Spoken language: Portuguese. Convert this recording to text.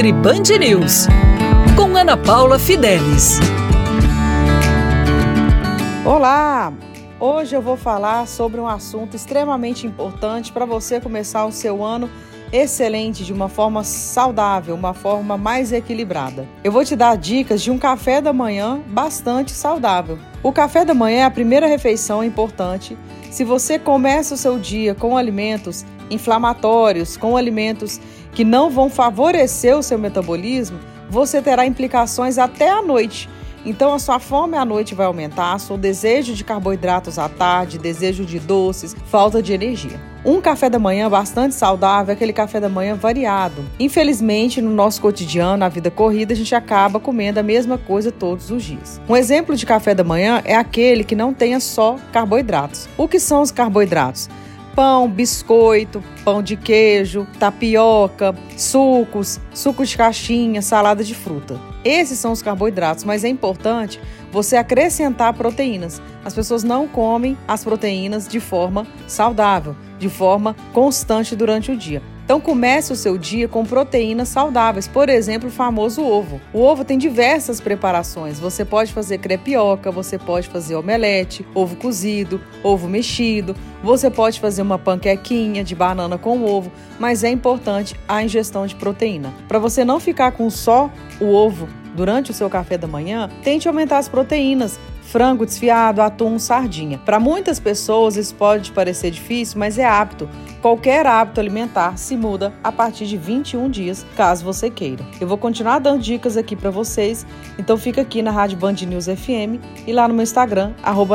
Nutri Band News, com Ana Paula Fidelis. Olá! Hoje eu vou falar sobre um assunto extremamente importante para você começar o seu ano excelente, de uma forma saudável, uma forma mais equilibrada. Eu vou te dar dicas de um café da manhã bastante saudável. O café da manhã é a primeira refeição importante. Se você começa o seu dia com alimentos inflamatórios, com alimentos que não vão favorecer o seu metabolismo, você terá implicações até a noite. Então a sua fome à noite vai aumentar, seu desejo de carboidratos à tarde, desejo de doces, falta de energia. Um café da manhã bastante saudável aquele café da manhã variado. Infelizmente, no nosso cotidiano, na vida corrida, a gente acaba comendo a mesma coisa todos os dias. Um exemplo de café da manhã é aquele que não tenha só carboidratos. O que são os carboidratos? Pão, biscoito, pão de queijo, tapioca, sucos, suco de caixinha, salada de fruta. Esses são os carboidratos, mas é importante você acrescentar proteínas. As pessoas não comem as proteínas de forma saudável, de forma constante durante o dia. Então comece o seu dia com proteínas saudáveis, por exemplo, o famoso ovo. O ovo tem diversas preparações. Você pode fazer crepioca, você pode fazer omelete, ovo cozido, ovo mexido, você pode fazer uma panquequinha de banana com ovo, mas é importante a ingestão de proteína. Para você não ficar com só o ovo durante o seu café da manhã, tente aumentar as proteínas frango desfiado, atum, sardinha. Para muitas pessoas isso pode parecer difícil, mas é hábito. Qualquer hábito alimentar se muda a partir de 21 dias, caso você queira. Eu vou continuar dando dicas aqui para vocês, então fica aqui na Rádio Band News FM e lá no meu Instagram, arroba.